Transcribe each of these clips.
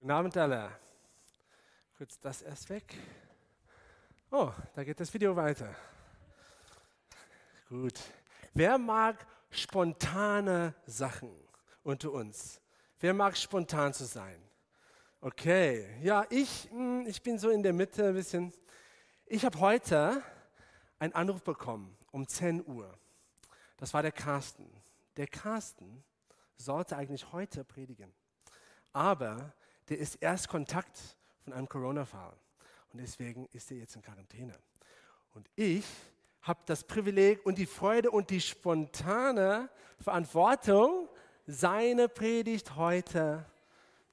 Guten Abend alle. Kurz das erst weg. Oh, da geht das Video weiter. Gut. Wer mag spontane Sachen unter uns? Wer mag spontan zu sein? Okay, ja, ich, hm, ich bin so in der Mitte ein bisschen. Ich habe heute einen Anruf bekommen um 10 Uhr. Das war der Carsten. Der Carsten sollte eigentlich heute predigen. Aber der ist erst Kontakt von einem Corona-Fall. Und deswegen ist er jetzt in Quarantäne. Und ich habe das Privileg und die Freude und die spontane Verantwortung, seine Predigt heute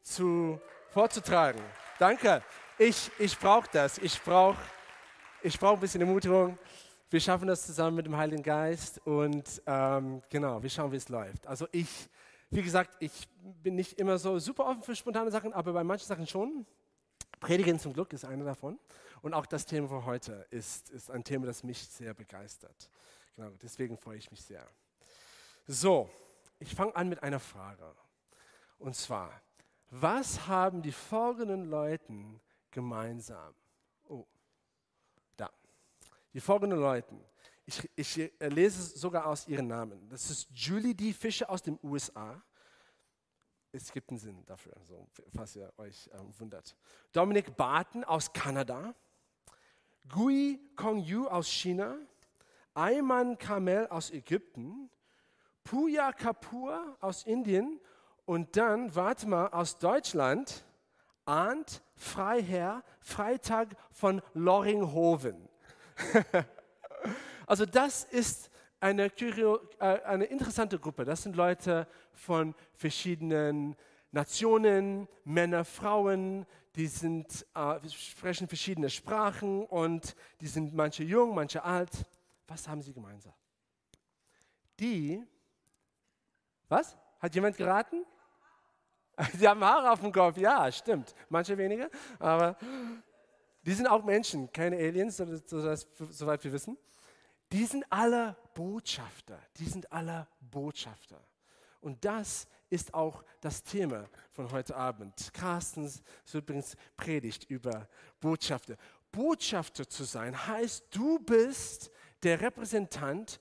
zu, vorzutragen. Danke. Ich, ich brauche das. Ich brauche ich brauch ein bisschen Ermutigung. Wir schaffen das zusammen mit dem Heiligen Geist und ähm, genau, wir schauen, wie es läuft. Also ich wie gesagt, ich bin nicht immer so super offen für spontane Sachen, aber bei manchen Sachen schon. Predigen zum Glück ist eine davon. Und auch das Thema für heute ist, ist ein Thema, das mich sehr begeistert. Genau, deswegen freue ich mich sehr. So, ich fange an mit einer Frage. Und zwar, was haben die folgenden Leuten gemeinsam? Oh, da. Die folgenden Leuten. Ich, ich äh, lese sogar aus ihren Namen. Das ist Julie D. Fischer aus den USA. Es gibt einen Sinn dafür, so, falls ihr euch ähm, wundert. Dominic Barton aus Kanada. Gui Kongyu aus China. Ayman Kamel aus Ägypten. Puya Kapur aus Indien. Und dann, warte mal, aus Deutschland. Arndt Freiherr Freitag von Loringhoven. Also das ist eine, äh, eine interessante Gruppe. Das sind Leute von verschiedenen Nationen, Männer, Frauen, die sind, äh, sprechen verschiedene Sprachen und die sind manche jung, manche alt. Was haben sie gemeinsam? Die, was? Hat jemand geraten? Sie haben Haare auf dem Kopf, ja, stimmt. Manche weniger, aber die sind auch Menschen, keine Aliens, soweit wir wissen. Die sind alle Botschafter. Die sind alle Botschafter. Und das ist auch das Thema von heute Abend. Carstens übrigens predigt über Botschafter. Botschafter zu sein heißt, du bist der Repräsentant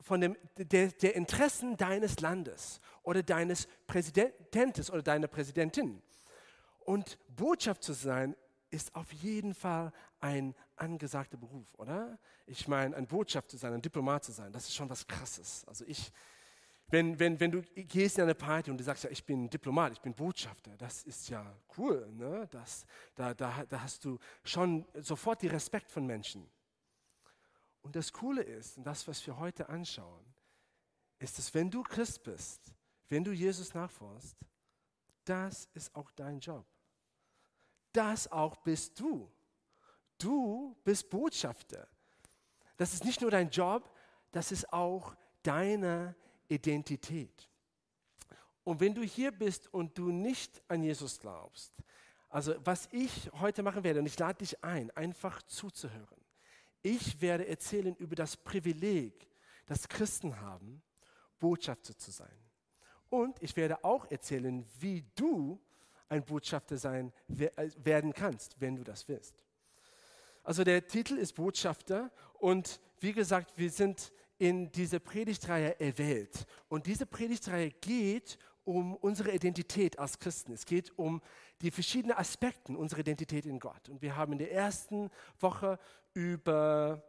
von dem, der, der Interessen deines Landes oder deines Präsidenten oder deiner Präsidentin. Und Botschaft zu sein ist auf jeden Fall ein angesagter Beruf, oder? Ich meine, ein Botschafter zu sein, ein Diplomat zu sein, das ist schon was Krasses. Also ich, wenn, wenn, wenn du gehst in eine Party und du sagst, ja, ich bin Diplomat, ich bin Botschafter, das ist ja cool. Ne? Das, da, da, da hast du schon sofort den Respekt von Menschen. Und das Coole ist, und das, was wir heute anschauen, ist, dass wenn du Christ bist, wenn du Jesus nachfolgst, das ist auch dein Job das auch bist du. Du bist Botschafter. Das ist nicht nur dein Job, das ist auch deine Identität. Und wenn du hier bist und du nicht an Jesus glaubst, also was ich heute machen werde, und ich lade dich ein, einfach zuzuhören. Ich werde erzählen über das Privileg, das Christen haben, Botschafter zu sein. Und ich werde auch erzählen, wie du ein Botschafter sein äh, werden kannst, wenn du das willst. Also der Titel ist Botschafter und wie gesagt, wir sind in diese Predigtreihe erwählt. Und diese Predigtreihe geht um unsere Identität als Christen. Es geht um die verschiedenen Aspekte unserer Identität in Gott. Und wir haben in der ersten Woche über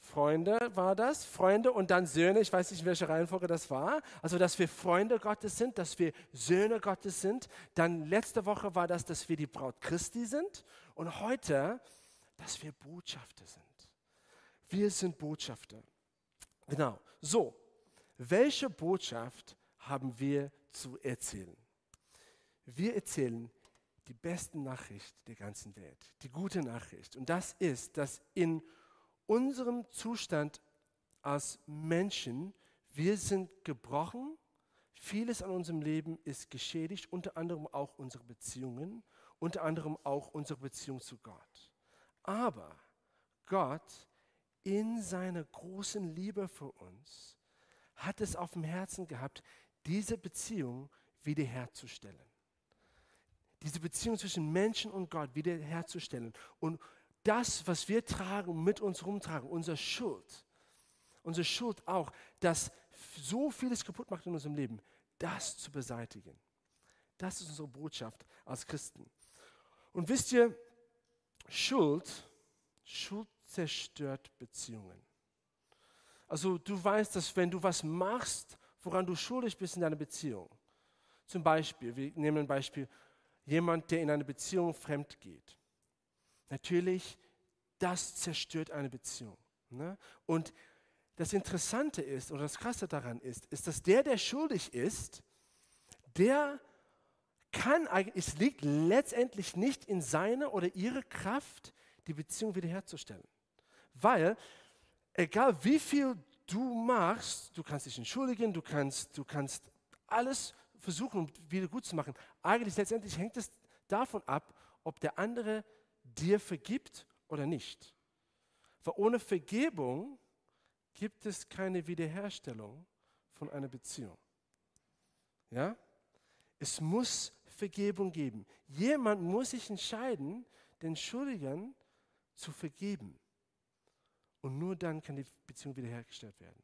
Freunde war das, Freunde und dann Söhne, ich weiß nicht, in welcher Reihenfolge das war. Also, dass wir Freunde Gottes sind, dass wir Söhne Gottes sind. Dann letzte Woche war das, dass wir die Braut Christi sind. Und heute, dass wir Botschafter sind. Wir sind Botschafter. Genau. So, welche Botschaft haben wir zu erzählen? Wir erzählen die beste Nachricht der ganzen Welt, die gute Nachricht. Und das ist, dass in unserem Zustand als Menschen, wir sind gebrochen, vieles an unserem Leben ist geschädigt, unter anderem auch unsere Beziehungen, unter anderem auch unsere Beziehung zu Gott. Aber Gott in seiner großen Liebe für uns hat es auf dem Herzen gehabt, diese Beziehung wiederherzustellen. diese Beziehung zwischen Menschen und Gott wiederherzustellen. Und das, was wir tragen, mit uns rumtragen, unsere Schuld, unsere Schuld auch, das so vieles kaputt macht in unserem Leben, das zu beseitigen. Das ist unsere Botschaft als Christen. Und wisst ihr, Schuld, Schuld zerstört Beziehungen. Also du weißt, dass wenn du was machst, woran du schuldig bist in deiner Beziehung, zum Beispiel, wir nehmen ein Beispiel, jemand, der in eine Beziehung fremd geht. Natürlich, das zerstört eine Beziehung. Ne? Und das Interessante ist, oder das Krasse daran ist, ist, dass der, der schuldig ist, der kann es liegt letztendlich nicht in seiner oder ihrer Kraft, die Beziehung wiederherzustellen. Weil, egal wie viel du machst, du kannst dich entschuldigen, du kannst, du kannst alles versuchen, um wieder gut zu machen. Eigentlich letztendlich hängt es davon ab, ob der andere dir vergibt oder nicht. Weil ohne Vergebung gibt es keine Wiederherstellung von einer Beziehung. Ja? Es muss Vergebung geben. Jemand muss sich entscheiden, den Schuldigern zu vergeben. Und nur dann kann die Beziehung wiederhergestellt werden.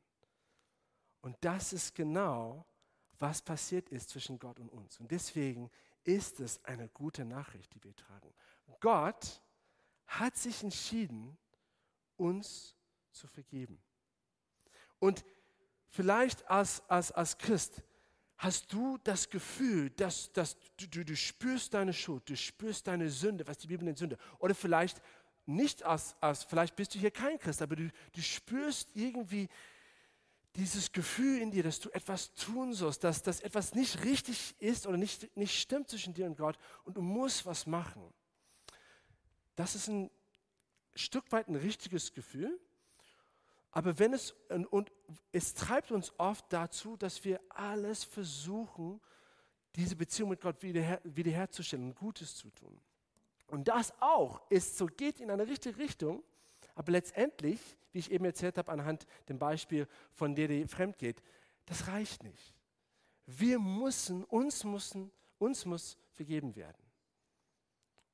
Und das ist genau, was passiert ist zwischen Gott und uns. Und deswegen ist es eine gute Nachricht, die wir tragen. Gott hat sich entschieden, uns zu vergeben. Und vielleicht als, als, als Christ hast du das Gefühl, dass, dass du, du, du spürst deine Schuld, du spürst deine Sünde, was die Bibel nennt Sünde. Oder vielleicht nicht als, als vielleicht bist du hier kein Christ, aber du, du spürst irgendwie dieses Gefühl in dir, dass du etwas tun sollst, dass, dass etwas nicht richtig ist oder nicht, nicht stimmt zwischen dir und Gott und du musst was machen. Das ist ein Stück weit ein richtiges Gefühl, aber wenn es, und es treibt uns oft dazu, dass wir alles versuchen, diese Beziehung mit Gott wiederher, wiederherzustellen und Gutes zu tun. Und das auch ist so, geht in eine richtige Richtung, aber letztendlich, wie ich eben erzählt habe, anhand dem Beispiel von der, die fremd geht, das reicht nicht. Wir müssen, uns müssen, uns muss vergeben werden.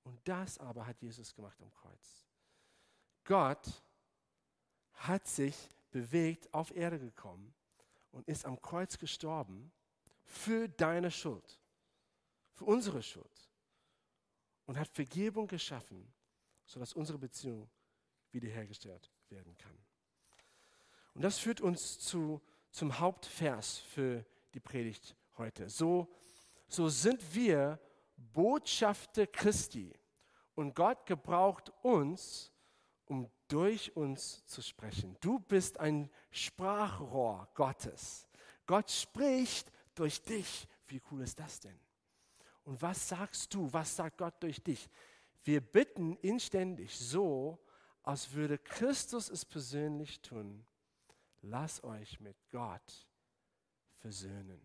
Und das aber hat Jesus gemacht am Kreuz. Gott hat sich bewegt, auf Erde gekommen und ist am Kreuz gestorben für deine Schuld, für unsere Schuld und hat Vergebung geschaffen, sodass unsere Beziehung wiederhergestellt werden kann. Und das führt uns zu, zum Hauptvers für die Predigt heute. So, so sind wir Botschafter Christi und Gott gebraucht uns, um durch uns zu sprechen. Du bist ein Sprachrohr Gottes. Gott spricht durch dich. Wie cool ist das denn? Und was sagst du? Was sagt Gott durch dich? Wir bitten inständig so, als würde Christus es persönlich tun. Lass euch mit Gott versöhnen.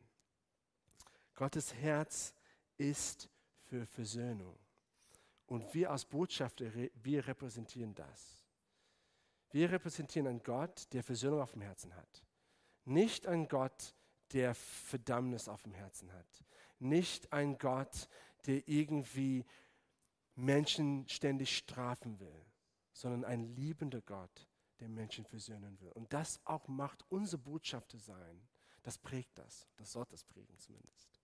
Gottes Herz ist für Versöhnung. Und wir als Botschafter, wir repräsentieren das. Wir repräsentieren einen Gott, der Versöhnung auf dem Herzen hat. Nicht einen Gott, der Verdammnis auf dem Herzen hat nicht ein Gott, der irgendwie Menschen ständig strafen will, sondern ein liebender Gott, der Menschen versöhnen will. Und das auch macht unsere Botschaft sein. Das prägt das. Das sollte das prägen zumindest.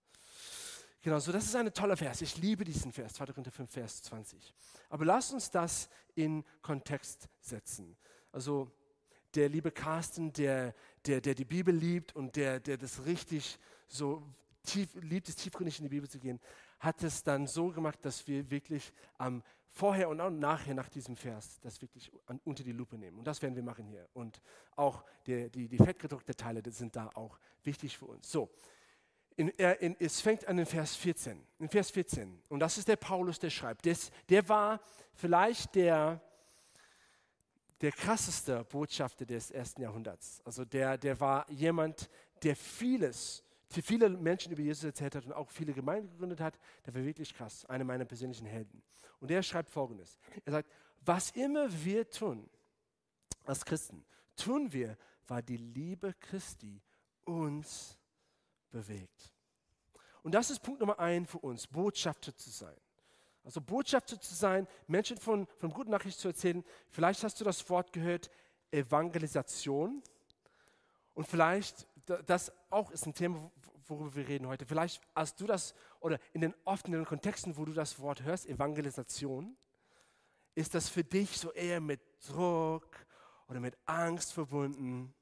Genau, so das ist ein toller Vers. Ich liebe diesen Vers, 2. Korinther 5, Vers 20. Aber lasst uns das in Kontext setzen. Also der liebe Carsten, der, der, der die Bibel liebt und der, der das richtig so tief, liebt es tiefgründig in die Bibel zu gehen, hat es dann so gemacht, dass wir wirklich ähm, vorher und auch nachher nach diesem Vers das wirklich an, unter die Lupe nehmen. Und das werden wir machen hier. Und auch der, die, die fettgedruckten Teile sind da auch wichtig für uns. So, in, in, es fängt an in Vers 14. In Vers 14. Und das ist der Paulus, der schreibt. Des, der war vielleicht der, der krasseste Botschafter des ersten Jahrhunderts. Also der, der war jemand, der vieles die viele Menschen über Jesus erzählt hat und auch viele Gemeinden gegründet hat, der war wirklich krass, einer meiner persönlichen Helden. Und er schreibt folgendes: Er sagt, was immer wir tun als Christen, tun wir, weil die Liebe Christi uns bewegt. Und das ist Punkt Nummer eins für uns, Botschafter zu sein. Also Botschafter zu sein, Menschen von, von guten Nachrichten zu erzählen. Vielleicht hast du das Wort gehört, Evangelisation. Und vielleicht, das auch ist ein Thema, worüber wir reden heute. Vielleicht hast du das, oder in den offenen Kontexten, wo du das Wort hörst, Evangelisation, ist das für dich so eher mit Druck oder mit Angst verbunden.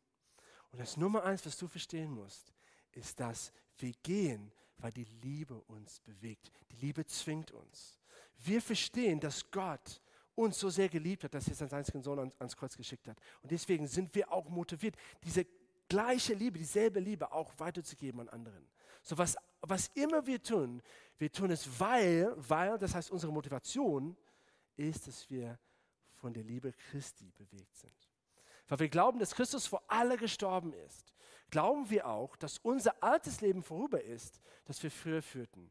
Und das Nummer eins, was du verstehen musst, ist, dass wir gehen, weil die Liebe uns bewegt. Die Liebe zwingt uns. Wir verstehen, dass Gott uns so sehr geliebt hat, dass er seinen einzigen Sohn ans Kreuz geschickt hat. Und deswegen sind wir auch motiviert, diese gleiche Liebe, dieselbe Liebe auch weiterzugeben an anderen. So was, was immer wir tun, wir tun es, weil, weil, das heißt unsere Motivation ist, dass wir von der Liebe Christi bewegt sind. Weil wir glauben, dass Christus vor alle gestorben ist, glauben wir auch, dass unser altes Leben vorüber ist, das wir früher führten.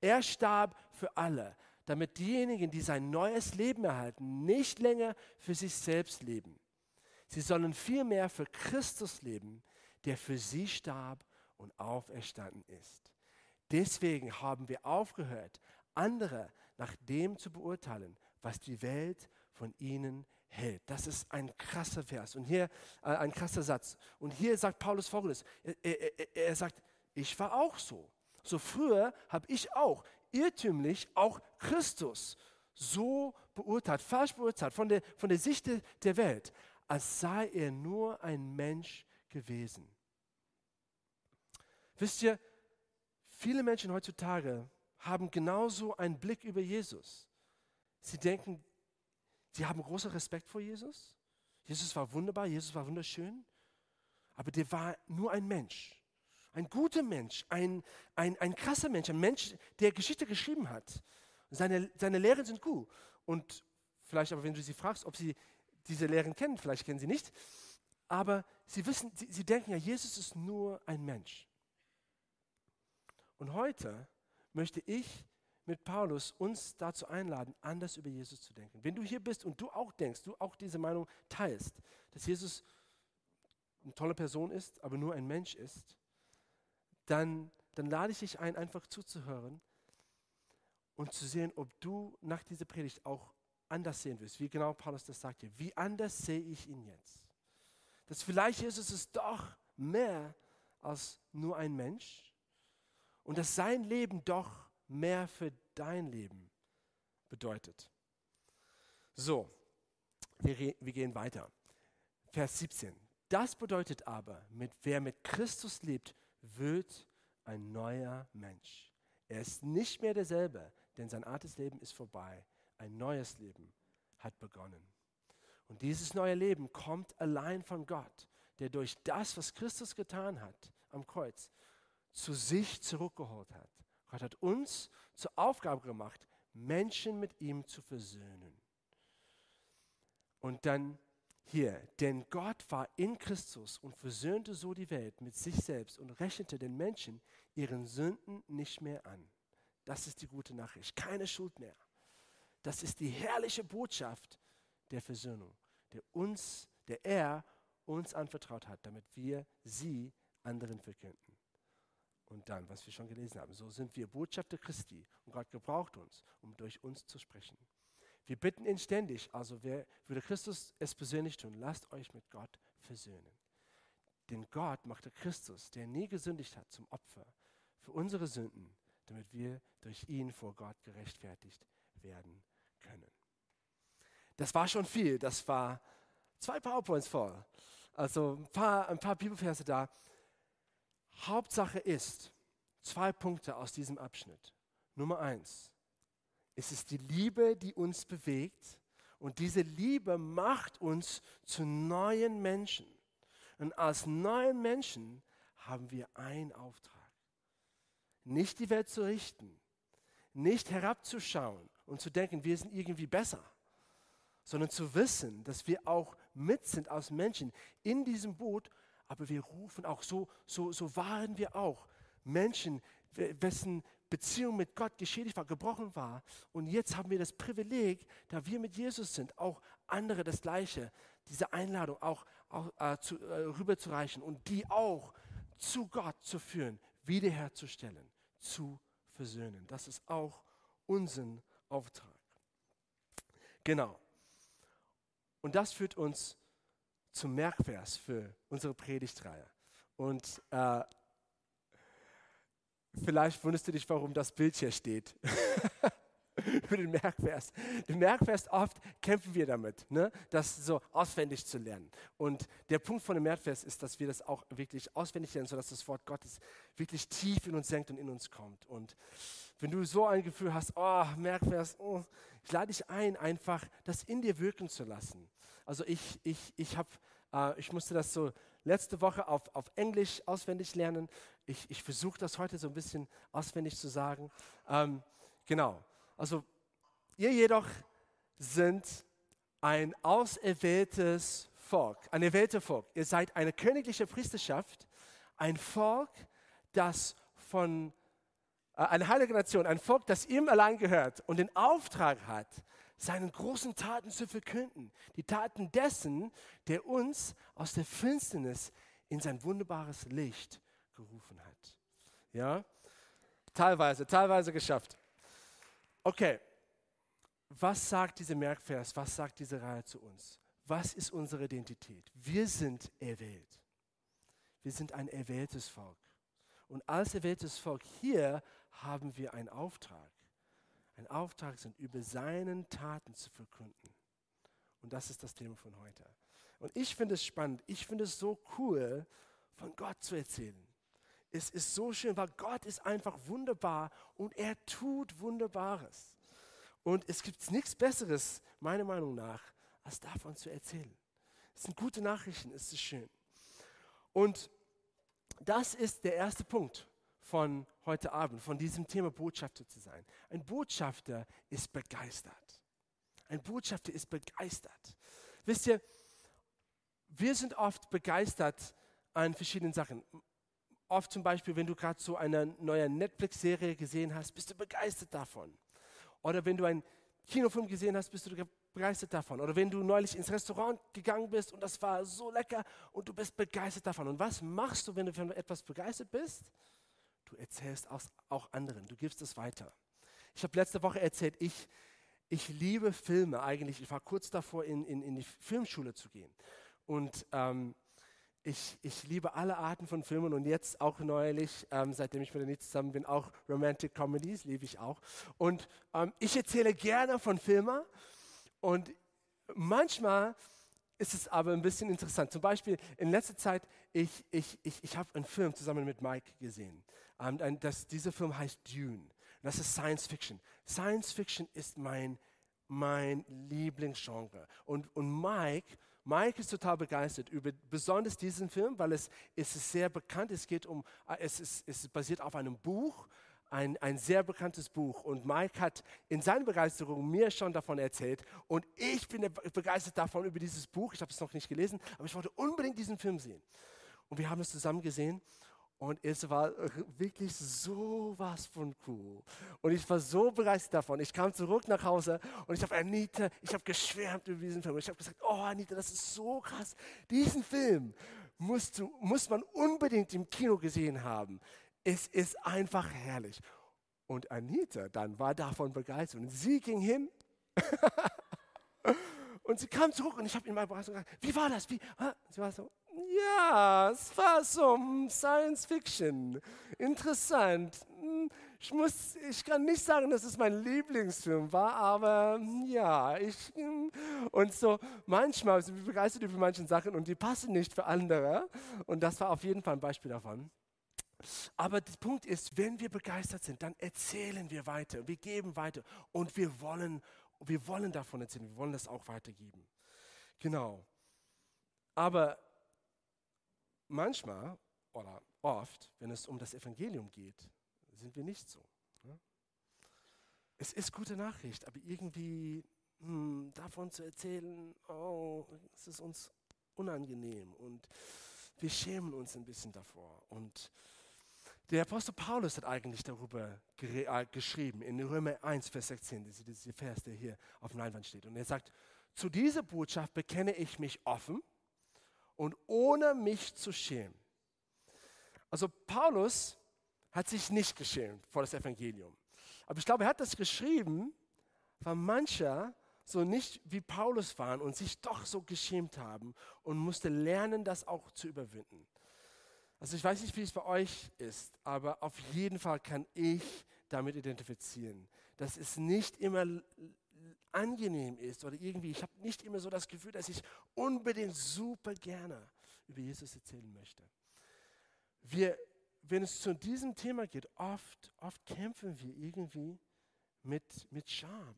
Er starb für alle, damit diejenigen, die sein neues Leben erhalten, nicht länger für sich selbst leben. Sie sollen vielmehr für Christus leben, der für sie starb und auferstanden ist. Deswegen haben wir aufgehört, andere nach dem zu beurteilen, was die Welt von ihnen hält. Das ist ein krasser Vers und hier äh, ein krasser Satz. Und hier sagt Paulus folgendes: er, er, er sagt, ich war auch so. So früher habe ich auch irrtümlich auch Christus so beurteilt, falsch beurteilt, von der, von der Sicht der Welt, als sei er nur ein Mensch gewesen. Wisst ihr, viele Menschen heutzutage haben genauso einen Blick über Jesus. Sie denken, sie haben großen Respekt vor Jesus. Jesus war wunderbar, Jesus war wunderschön, aber der war nur ein Mensch ein guter Mensch, ein, ein, ein krasser Mensch, ein Mensch, der Geschichte geschrieben hat. Seine, seine Lehren sind gut. Und vielleicht aber, wenn du sie fragst, ob sie diese Lehren kennen, vielleicht kennen sie nicht, aber sie wissen, sie, sie denken ja, Jesus ist nur ein Mensch. Und heute möchte ich mit Paulus uns dazu einladen, anders über Jesus zu denken. Wenn du hier bist und du auch denkst, du auch diese Meinung teilst, dass Jesus eine tolle Person ist, aber nur ein Mensch ist, dann, dann lade ich dich ein, einfach zuzuhören und zu sehen, ob du nach dieser Predigt auch anders sehen wirst, wie genau Paulus das sagt hier. Wie anders sehe ich ihn jetzt? Dass vielleicht Jesus ist doch mehr als nur ein Mensch und dass sein Leben doch mehr für dein Leben bedeutet. So, wir, wir gehen weiter. Vers 17. Das bedeutet aber, mit, wer mit Christus lebt, wird ein neuer Mensch. Er ist nicht mehr derselbe, denn sein altes Leben ist vorbei. Ein neues Leben hat begonnen. Und dieses neue Leben kommt allein von Gott, der durch das, was Christus getan hat am Kreuz, zu sich zurückgeholt hat. Gott hat uns zur Aufgabe gemacht, Menschen mit ihm zu versöhnen. Und dann hier, denn Gott war in Christus und versöhnte so die Welt mit sich selbst und rechnete den Menschen ihren Sünden nicht mehr an. Das ist die gute Nachricht. Keine Schuld mehr. Das ist die herrliche Botschaft der Versöhnung, der uns, der er uns anvertraut hat, damit wir sie anderen verkünden. Und dann, was wir schon gelesen haben, so sind wir Botschafter Christi und Gott gebraucht uns, um durch uns zu sprechen. Wir bitten ihn ständig, also wer würde Christus es persönlich tun, lasst euch mit Gott versöhnen. Denn Gott machte Christus, der nie gesündigt hat, zum Opfer für unsere Sünden, damit wir durch ihn vor Gott gerechtfertigt werden können. Das war schon viel, das war zwei PowerPoints voll. Also ein paar, ein paar Bibelverse da. Hauptsache ist, zwei Punkte aus diesem Abschnitt. Nummer eins, es ist die Liebe, die uns bewegt. Und diese Liebe macht uns zu neuen Menschen. Und als neuen Menschen haben wir einen Auftrag. Nicht die Welt zu richten, nicht herabzuschauen und zu denken, wir sind irgendwie besser, sondern zu wissen, dass wir auch mit sind als Menschen in diesem Boot, aber wir rufen auch, so, so, so waren wir auch Menschen, wessen Beziehung mit Gott geschädigt war, gebrochen war. Und jetzt haben wir das Privileg, da wir mit Jesus sind, auch andere das Gleiche, diese Einladung auch, auch äh, zu, äh, rüberzureichen und die auch zu Gott zu führen, wiederherzustellen, zu versöhnen. Das ist auch unser Auftrag. Genau. Und das führt uns zum Merkvers für unsere Predigtreihe. Und äh, vielleicht wunderst du dich, warum das Bild hier steht. Für den Merkvers. Den Merkvers, oft kämpfen wir damit, ne? das so auswendig zu lernen. Und der Punkt von dem Merkvers ist, dass wir das auch wirklich auswendig lernen, sodass das Wort Gottes wirklich tief in uns senkt und in uns kommt. Und wenn du so ein Gefühl hast, oh, Merkvers, oh, ich lade dich ein, einfach das in dir wirken zu lassen. Also ich, ich, ich, hab, äh, ich musste das so letzte Woche auf, auf Englisch auswendig lernen. Ich, ich versuche das heute so ein bisschen auswendig zu sagen. Ähm, genau. Also ihr jedoch sind ein auserwähltes Volk, ein erwähltes Volk. Ihr seid eine königliche Priesterschaft, ein Volk, das von äh, eine heilige Nation, ein Volk, das ihm allein gehört und den Auftrag hat, seinen großen Taten zu verkünden. Die Taten dessen, der uns aus der Finsternis in sein wunderbares Licht gerufen hat. Ja? Teilweise, teilweise geschafft. Okay, was sagt dieser Merkvers, was sagt diese Reihe zu uns? Was ist unsere Identität? Wir sind erwählt. Wir sind ein erwähltes Volk. Und als erwähltes Volk hier haben wir einen Auftrag. Ein Auftrag sind, über seinen Taten zu verkünden. Und das ist das Thema von heute. Und ich finde es spannend, ich finde es so cool, von Gott zu erzählen. Es ist so schön, weil Gott ist einfach wunderbar und er tut Wunderbares. Und es gibt nichts Besseres, meiner Meinung nach, als davon zu erzählen. Es sind gute Nachrichten, es ist schön. Und das ist der erste Punkt von heute Abend, von diesem Thema Botschafter zu sein. Ein Botschafter ist begeistert. Ein Botschafter ist begeistert. Wisst ihr, wir sind oft begeistert an verschiedenen Sachen. Oft zum Beispiel, wenn du gerade so eine neue Netflix-Serie gesehen hast, bist du begeistert davon. Oder wenn du einen Kinofilm gesehen hast, bist du begeistert davon. Oder wenn du neulich ins Restaurant gegangen bist und das war so lecker und du bist begeistert davon. Und was machst du, wenn du von etwas begeistert bist? Du erzählst auch anderen, du gibst es weiter. Ich habe letzte Woche erzählt, ich, ich liebe Filme eigentlich. Ich war kurz davor, in, in, in die Filmschule zu gehen. Und ähm, ich, ich liebe alle Arten von Filmen und jetzt auch neulich, ähm, seitdem ich mit der Nitz zusammen bin, auch Romantic Comedies liebe ich auch. Und ähm, ich erzähle gerne von Filmen und manchmal ist es aber ein bisschen interessant. Zum Beispiel in letzter Zeit, ich, ich, ich, ich habe einen Film zusammen mit Mike gesehen. Ähm, das, dieser Film heißt Dune. Das ist Science Fiction. Science Fiction ist mein, mein Lieblingsgenre. Und, und Mike, Mike ist total begeistert über besonders diesen Film, weil es, es ist sehr bekannt. Es geht um, äh, es ist, es basiert auf einem Buch ein, ein sehr bekanntes Buch. Und Mike hat in seiner Begeisterung mir schon davon erzählt. Und ich bin begeistert davon über dieses Buch. Ich habe es noch nicht gelesen, aber ich wollte unbedingt diesen Film sehen. Und wir haben es zusammen gesehen. Und es war wirklich so was von cool. Und ich war so begeistert davon. Ich kam zurück nach Hause und ich habe Anita, ich habe geschwärmt über diesen Film. Und ich habe gesagt, oh Anita, das ist so krass. Diesen Film musst du, muss man unbedingt im Kino gesehen haben. Es ist einfach herrlich. Und Anita dann war davon begeistert. Und sie ging hin und sie kam zurück und ich habe ihn mal gefragt, wie war das? Wie? Sie war so, ja, es war so Science Fiction. Interessant. Hm, ich, muss, ich kann nicht sagen, dass es mein Lieblingsfilm war, aber ja, ich. Hm. Und so manchmal sind wir begeistert über manche Sachen und die passen nicht für andere. Und das war auf jeden Fall ein Beispiel davon. Aber der Punkt ist, wenn wir begeistert sind, dann erzählen wir weiter, wir geben weiter und wir wollen, wir wollen davon erzählen, wir wollen das auch weitergeben. Genau. Aber manchmal oder oft, wenn es um das Evangelium geht, sind wir nicht so. Ne? Es ist gute Nachricht, aber irgendwie hm, davon zu erzählen, oh, es ist uns unangenehm und wir schämen uns ein bisschen davor. Und der Apostel Paulus hat eigentlich darüber äh, geschrieben, in Römer 1, Vers 16, das ist der Vers, der hier auf dem Leinwand steht. Und er sagt, zu dieser Botschaft bekenne ich mich offen und ohne mich zu schämen. Also Paulus hat sich nicht geschämt vor das Evangelium. Aber ich glaube, er hat das geschrieben, weil mancher so nicht wie Paulus waren und sich doch so geschämt haben und musste lernen, das auch zu überwinden. Also ich weiß nicht, wie es bei euch ist, aber auf jeden Fall kann ich damit identifizieren, dass es nicht immer angenehm ist oder irgendwie, ich habe nicht immer so das Gefühl, dass ich unbedingt super gerne über Jesus erzählen möchte. Wir, wenn es zu diesem Thema geht, oft, oft kämpfen wir irgendwie mit, mit Scham.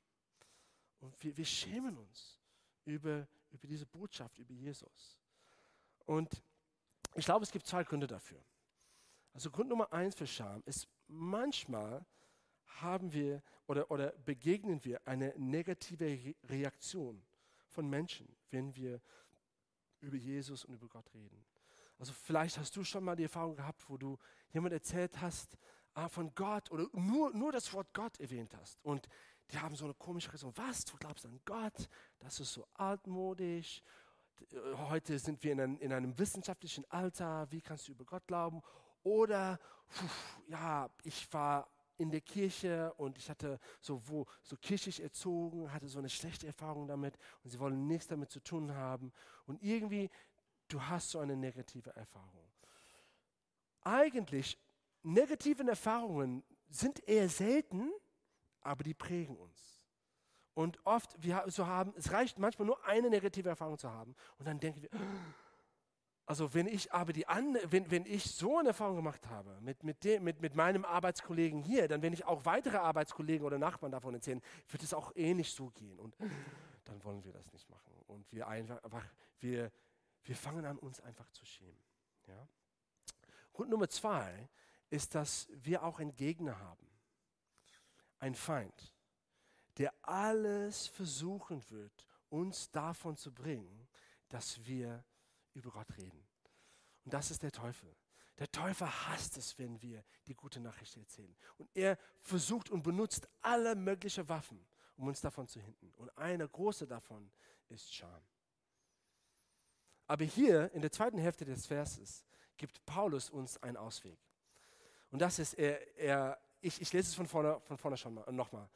Und wir, wir schämen uns über, über diese Botschaft, über Jesus. Und ich glaube, es gibt zwei Gründe dafür. Also Grund Nummer eins für Scham ist, manchmal haben wir oder, oder begegnen wir eine negative Reaktion von Menschen, wenn wir über Jesus und über Gott reden. Also vielleicht hast du schon mal die Erfahrung gehabt, wo du jemand erzählt hast ah, von Gott oder nur, nur das Wort Gott erwähnt hast. Und die haben so eine komische Reaktion. Was? Du glaubst an Gott? Das ist so altmodisch. Heute sind wir in einem, in einem wissenschaftlichen Alter. Wie kannst du über Gott glauben? Oder, pf, ja, ich war in der Kirche und ich hatte so, wo, so kirchlich erzogen, hatte so eine schlechte Erfahrung damit und sie wollen nichts damit zu tun haben. Und irgendwie, du hast so eine negative Erfahrung. Eigentlich, negative Erfahrungen sind eher selten, aber die prägen uns. Und oft, wir so haben, es reicht manchmal nur eine negative Erfahrung zu haben und dann denken wir, also wenn ich aber die andere, wenn, wenn ich so eine Erfahrung gemacht habe mit, mit, dem, mit, mit meinem Arbeitskollegen hier, dann wenn ich auch weitere Arbeitskollegen oder Nachbarn davon erzählen, wird es auch ähnlich so gehen. Und dann wollen wir das nicht machen. Und wir einfach wir, wir fangen an, uns einfach zu schämen. Ja? Grund Nummer zwei ist, dass wir auch einen Gegner haben. Ein Feind, der alles versuchen wird, uns davon zu bringen, dass wir über Gott reden. Und das ist der Teufel. Der Teufel hasst es, wenn wir die gute Nachricht erzählen. Und er versucht und benutzt alle möglichen Waffen, um uns davon zu hindern. Und eine große davon ist Scham. Aber hier in der zweiten Hälfte des Verses gibt Paulus uns einen Ausweg. Und das ist, er, er, ich, ich lese es von vorne, von vorne schon mal, nochmal.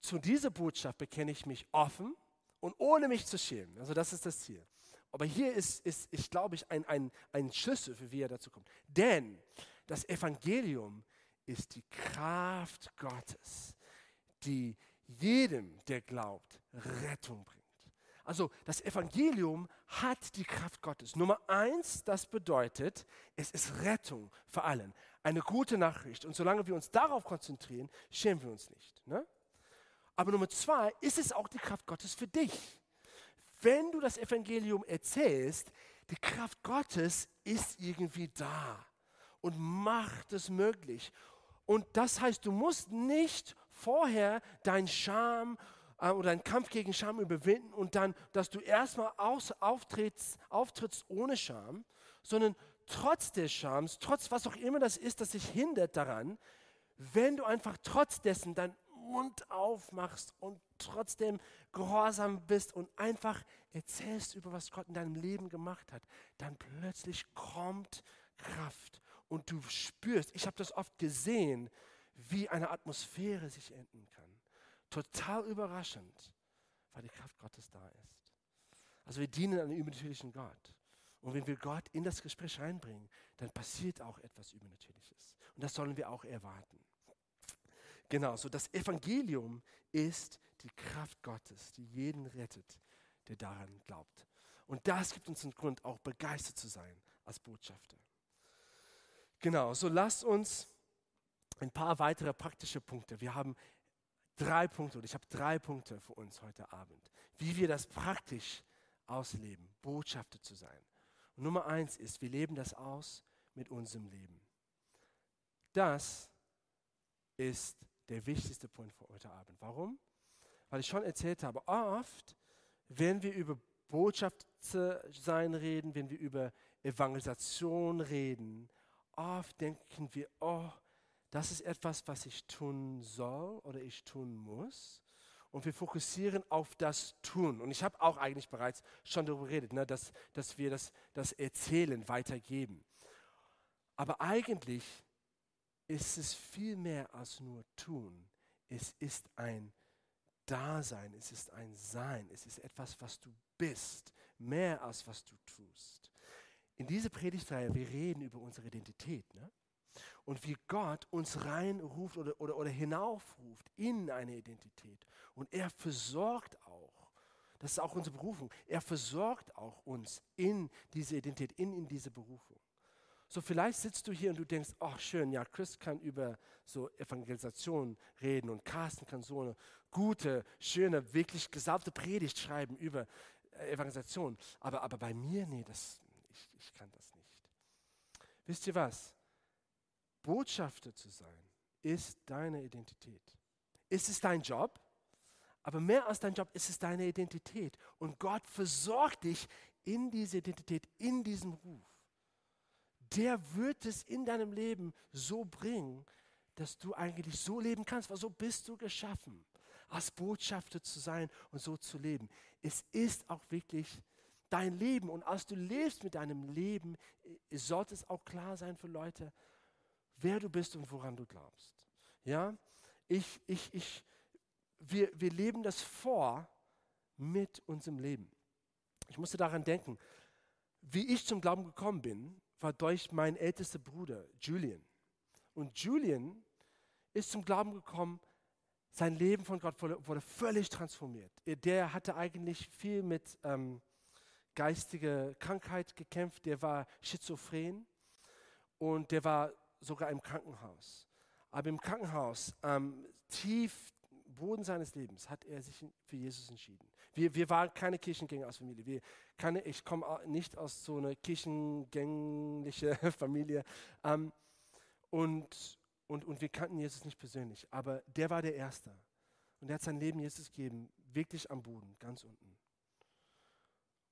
Zu dieser Botschaft bekenne ich mich offen und ohne mich zu schämen. Also das ist das Ziel. Aber hier ist, ist, ist glaube ich, ein, ein, ein Schlüssel, für wie er dazu kommt. Denn das Evangelium ist die Kraft Gottes, die jedem, der glaubt, Rettung bringt. Also das Evangelium hat die Kraft Gottes. Nummer eins, das bedeutet, es ist Rettung für allen. Eine gute Nachricht. Und solange wir uns darauf konzentrieren, schämen wir uns nicht. Ne? Aber Nummer zwei, ist es auch die Kraft Gottes für dich wenn du das Evangelium erzählst, die Kraft Gottes ist irgendwie da und macht es möglich. Und das heißt, du musst nicht vorher dein Scham äh, oder deinen Kampf gegen Scham überwinden und dann, dass du erstmal auftrittst, auftrittst ohne Scham, sondern trotz des Schams, trotz was auch immer das ist, das dich hindert daran, wenn du einfach trotz dessen dein Mund aufmachst und trotzdem gehorsam bist und einfach erzählst über was Gott in deinem Leben gemacht hat, dann plötzlich kommt Kraft und du spürst, ich habe das oft gesehen, wie eine Atmosphäre sich enden kann. Total überraschend, weil die Kraft Gottes da ist. Also wir dienen einem übernatürlichen Gott. Und wenn wir Gott in das Gespräch reinbringen, dann passiert auch etwas Übernatürliches. Und das sollen wir auch erwarten. Genau, so das Evangelium ist die Kraft Gottes, die jeden rettet, der daran glaubt. Und das gibt uns einen Grund, auch begeistert zu sein als Botschafter. Genau, so lasst uns ein paar weitere praktische Punkte. Wir haben drei Punkte und ich habe drei Punkte für uns heute Abend, wie wir das praktisch ausleben, Botschafter zu sein. Und Nummer eins ist, wir leben das aus mit unserem Leben. Das ist der wichtigste Punkt für heute Abend. Warum? Weil ich schon erzählt habe, oft, wenn wir über Botschaft sein reden, wenn wir über Evangelisation reden, oft denken wir, oh, das ist etwas, was ich tun soll oder ich tun muss. Und wir fokussieren auf das Tun. Und ich habe auch eigentlich bereits schon darüber geredet, ne, dass, dass wir das, das Erzählen weitergeben. Aber eigentlich ist es viel mehr als nur tun. Es ist ein Dasein, es ist ein Sein, es ist etwas, was du bist, mehr als was du tust. In dieser Predigtreihe, wir reden über unsere Identität ne? und wie Gott uns reinruft oder, oder, oder hinaufruft in eine Identität. Und er versorgt auch, das ist auch unsere Berufung, er versorgt auch uns in diese Identität, in, in diese Berufung. So vielleicht sitzt du hier und du denkst, ach schön, ja, Chris kann über so Evangelisation reden und Carsten kann so eine gute, schöne, wirklich gesalbte Predigt schreiben über äh, Evangelisation. Aber, aber bei mir, nee, das, ich, ich kann das nicht. Wisst ihr was? Botschafter zu sein ist deine Identität. Ist es dein Job? Aber mehr als dein Job ist es deine Identität. Und Gott versorgt dich in diese Identität, in diesem Ruf der wird es in deinem Leben so bringen, dass du eigentlich so leben kannst, weil so bist du geschaffen, als Botschafter zu sein und so zu leben. Es ist auch wirklich dein Leben und als du lebst mit deinem Leben, sollte es auch klar sein für Leute, wer du bist und woran du glaubst. Ja, ich, ich, ich, wir, wir leben das vor mit unserem Leben. Ich musste daran denken, wie ich zum Glauben gekommen bin, war durch meinen ältesten Bruder, Julian. Und Julian ist zum Glauben gekommen, sein Leben von Gott wurde, völlig transformiert. Der hatte eigentlich viel mit ähm, geistiger Krankheit gekämpft, der war schizophren und der war sogar im Krankenhaus. Aber im Krankenhaus, ähm, tief Boden seines Lebens, hat er sich für Jesus entschieden. Wir, wir waren keine Kirchengänger als Familie. Wir, keine, ich komme nicht aus so einer kirchengänglichen Familie. Ähm, und, und, und wir kannten Jesus nicht persönlich. Aber der war der Erste. Und er hat sein Leben Jesus gegeben, wirklich am Boden, ganz unten.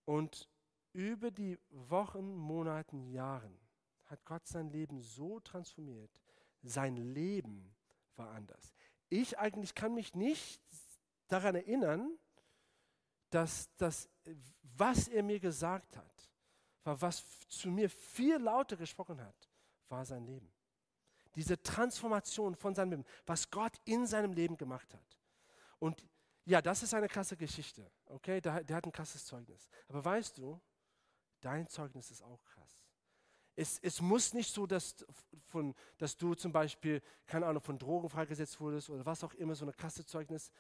Und über die Wochen, Monaten, Jahren hat Gott sein Leben so transformiert. Sein Leben war anders. Ich eigentlich kann mich nicht daran erinnern, dass das, was er mir gesagt hat, war, was zu mir viel lauter gesprochen hat, war sein Leben. Diese Transformation von seinem Leben, was Gott in seinem Leben gemacht hat. Und ja, das ist eine krasse Geschichte, okay? Der, der hat ein krasses Zeugnis. Aber weißt du, dein Zeugnis ist auch krass. Es, es, muss nicht so, dass, von, dass du zum Beispiel, keine Ahnung, von Drogen freigesetzt wurdest oder was auch immer, so eine krasse Zeugnis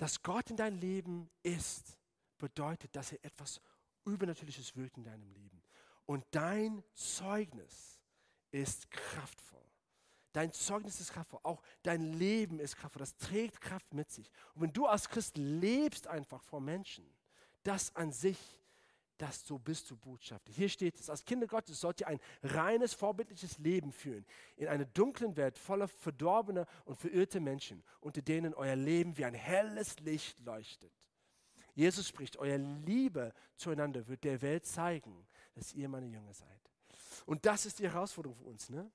dass Gott in dein Leben ist, bedeutet, dass er etwas Übernatürliches wirkt in deinem Leben. Und dein Zeugnis ist kraftvoll. Dein Zeugnis ist kraftvoll. Auch dein Leben ist kraftvoll. Das trägt Kraft mit sich. Und wenn du als Christ lebst einfach vor Menschen, das an sich das so bist du Botschafter. Hier steht es, als Kinder Gottes sollt ihr ein reines, vorbildliches Leben führen, in einer dunklen Welt voller verdorbener und verirrter Menschen, unter denen euer Leben wie ein helles Licht leuchtet. Jesus spricht, euer Liebe zueinander wird der Welt zeigen, dass ihr meine Jünger seid. Und das ist die Herausforderung für uns. Ne?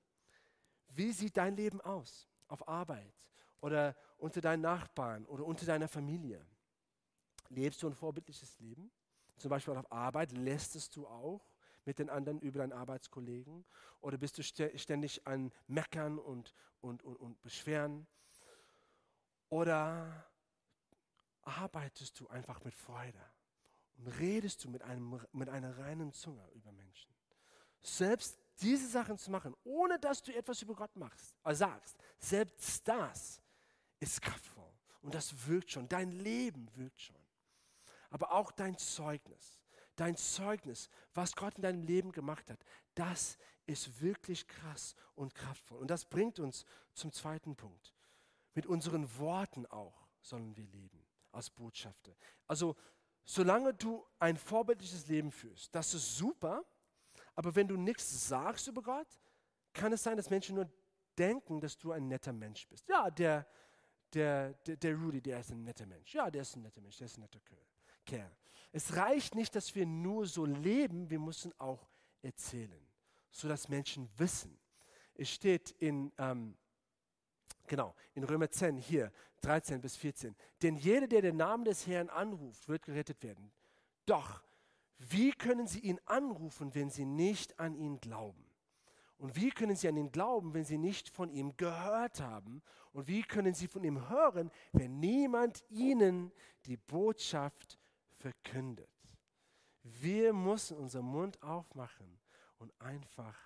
Wie sieht dein Leben aus? Auf Arbeit oder unter deinen Nachbarn oder unter deiner Familie? Lebst du ein vorbildliches Leben? Zum Beispiel auf Arbeit lästest du auch mit den anderen über deinen Arbeitskollegen? Oder bist du ständig an Meckern und, und, und, und Beschweren? Oder arbeitest du einfach mit Freude und redest du mit, einem, mit einer reinen Zunge über Menschen? Selbst diese Sachen zu machen, ohne dass du etwas über Gott machst, äh sagst, selbst das ist kraftvoll und das wirkt schon. Dein Leben wirkt schon aber auch dein Zeugnis. Dein Zeugnis, was Gott in deinem Leben gemacht hat, das ist wirklich krass und kraftvoll. Und das bringt uns zum zweiten Punkt. Mit unseren Worten auch sollen wir leben als Botschafter. Also solange du ein vorbildliches Leben führst, das ist super, aber wenn du nichts sagst über Gott, kann es sein, dass Menschen nur denken, dass du ein netter Mensch bist. Ja, der, der, der, der Rudy, der ist ein netter Mensch. Ja, der ist ein netter Mensch, der ist ein netter Kerl. Rückkehr. Es reicht nicht, dass wir nur so leben, wir müssen auch erzählen, sodass Menschen wissen. Es steht in, ähm, genau, in Römer 10, hier, 13 bis 14. Denn jeder, der den Namen des Herrn anruft, wird gerettet werden. Doch, wie können sie ihn anrufen, wenn sie nicht an ihn glauben? Und wie können sie an ihn glauben, wenn sie nicht von ihm gehört haben? Und wie können sie von ihm hören, wenn niemand ihnen die Botschaft verkündet? Wir müssen unseren Mund aufmachen und einfach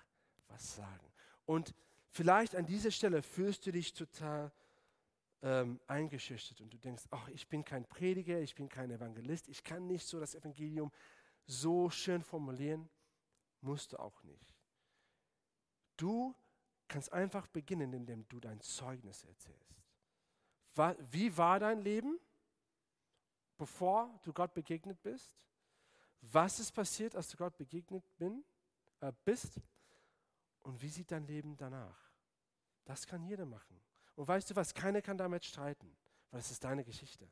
was sagen. Und vielleicht an dieser Stelle fühlst du dich total ähm, eingeschüchtert und du denkst, ach, ich bin kein Prediger, ich bin kein Evangelist, ich kann nicht so das Evangelium so schön formulieren. Musst du auch nicht. Du kannst einfach beginnen, indem du dein Zeugnis erzählst. Wie war dein Leben, bevor du Gott begegnet bist? Was ist passiert, als du Gott begegnet bin, äh, bist? Und wie sieht dein Leben danach? Das kann jeder machen. Und weißt du was, keiner kann damit streiten, weil es ist deine Geschichte.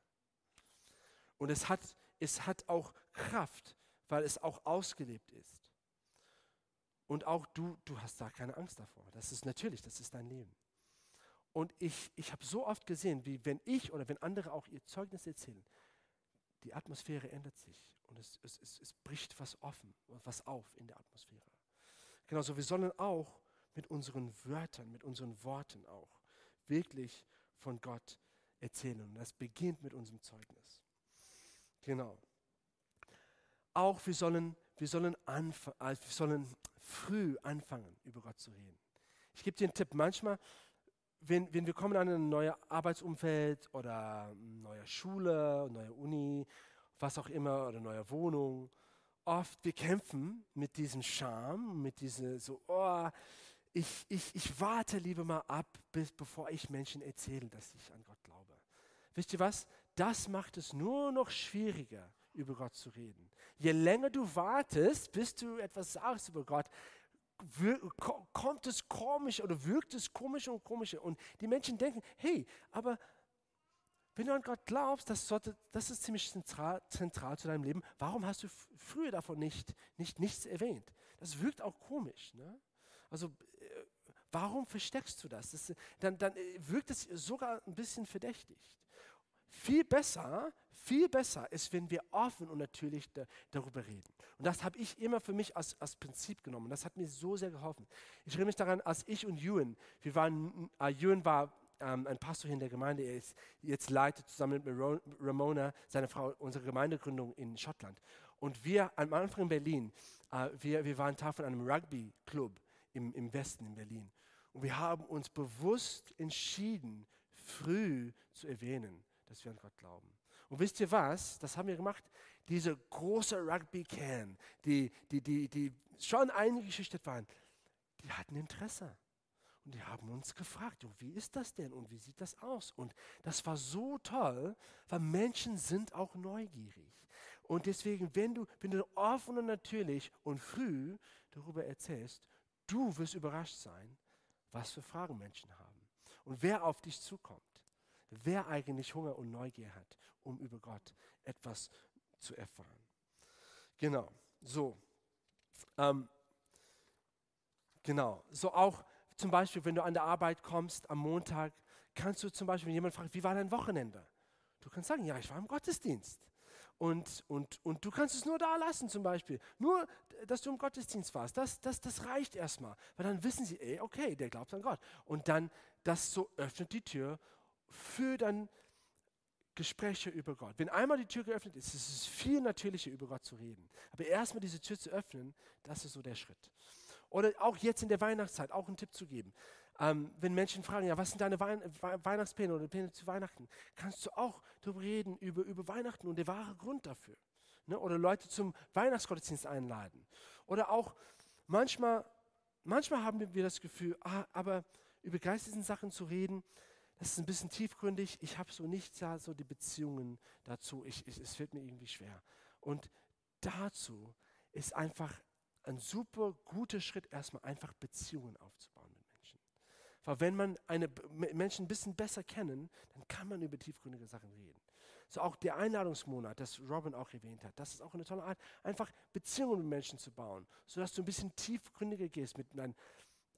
Und es hat, es hat auch Kraft, weil es auch ausgelebt ist. Und auch du, du hast da keine Angst davor. Das ist natürlich, das ist dein Leben. Und ich, ich habe so oft gesehen, wie wenn ich oder wenn andere auch ihr Zeugnis erzählen, die Atmosphäre ändert sich und es, es, es, es bricht was offen, was auf in der Atmosphäre. Genauso, wir sollen auch mit unseren Wörtern, mit unseren Worten auch wirklich von Gott erzählen. Und das beginnt mit unserem Zeugnis. Genau. Auch wir sollen, wir sollen, äh, wir sollen früh anfangen, über Gott zu reden. Ich gebe dir einen Tipp. Manchmal, wenn, wenn wir kommen an ein neues Arbeitsumfeld oder neue Schule, neue Uni, was auch immer, oder neue Wohnung, oft wir kämpfen mit diesem Scham, mit diesem so, oh, ich, ich, ich warte lieber mal ab, bis, bevor ich Menschen erzähle, dass ich an Gott glaube. Wisst ihr was? Das macht es nur noch schwieriger, über Gott zu reden. Je länger du wartest, bis du etwas sagst über Gott, kommt es komisch oder wirkt es komisch und komischer. Und die Menschen denken, hey, aber wenn du an Gott glaubst, das, sollte, das ist ziemlich zentral, zentral zu deinem Leben, warum hast du früher davon nicht, nicht nichts erwähnt? Das wirkt auch komisch. Ne? Also äh, warum versteckst du das? das dann, dann äh, wirkt es sogar ein bisschen verdächtigt. Viel besser, viel besser ist, wenn wir offen und natürlich da, darüber reden. Und das habe ich immer für mich als, als Prinzip genommen. Das hat mir so sehr geholfen. Ich erinnere mich daran, als ich und Ewan, wir waren, äh, Ewan war ähm, ein Pastor hier in der Gemeinde, er ist jetzt leitet zusammen mit Ramona, seine Frau, unsere Gemeindegründung in Schottland. Und wir am Anfang in Berlin, äh, wir, wir waren Teil von einem Rugby-Club im, im Westen in Berlin. Und wir haben uns bewusst entschieden, früh zu erwähnen, dass wir an Gott glauben. Und wisst ihr was? Das haben wir gemacht. Diese große Rugby-Can, die, die, die, die schon eingeschüchtert waren, die hatten Interesse. Und die haben uns gefragt, wie ist das denn und wie sieht das aus? Und das war so toll, weil Menschen sind auch neugierig. Und deswegen, wenn du, wenn du offen und natürlich und früh darüber erzählst, du wirst überrascht sein, was für Fragen Menschen haben und wer auf dich zukommt wer eigentlich Hunger und Neugier hat, um über Gott etwas zu erfahren. Genau, so. Ähm, genau, so auch zum Beispiel, wenn du an der Arbeit kommst am Montag, kannst du zum Beispiel, wenn jemand fragt, wie war dein Wochenende? Du kannst sagen, ja, ich war im Gottesdienst. Und, und, und du kannst es nur da lassen zum Beispiel. Nur, dass du im Gottesdienst warst. Das, das, das reicht erstmal. Weil dann wissen sie, ey, okay, der glaubt an Gott. Und dann, das so öffnet die Tür für dann Gespräche über Gott. Wenn einmal die Tür geöffnet ist, ist es viel natürlicher, über Gott zu reden. Aber erstmal diese Tür zu öffnen, das ist so der Schritt. Oder auch jetzt in der Weihnachtszeit, auch einen Tipp zu geben. Ähm, wenn Menschen fragen, ja, was sind deine Wein Weihnachtspläne oder Pläne zu Weihnachten, kannst du auch darüber reden, über, über Weihnachten und der wahre Grund dafür. Ne? Oder Leute zum Weihnachtsgottesdienst einladen. Oder auch manchmal, manchmal haben wir das Gefühl, ah, aber über geistlichen Sachen zu reden, das ist ein bisschen tiefgründig. Ich habe so nicht so die Beziehungen dazu. Ich, ich, es fällt mir irgendwie schwer. Und dazu ist einfach ein super guter Schritt, erstmal einfach Beziehungen aufzubauen mit Menschen. Weil wenn man eine, Menschen ein bisschen besser kennen, dann kann man über tiefgründige Sachen reden. So auch der Einladungsmonat, das Robin auch erwähnt hat, das ist auch eine tolle Art, einfach Beziehungen mit Menschen zu bauen, sodass du ein bisschen tiefgründiger gehst mit deinen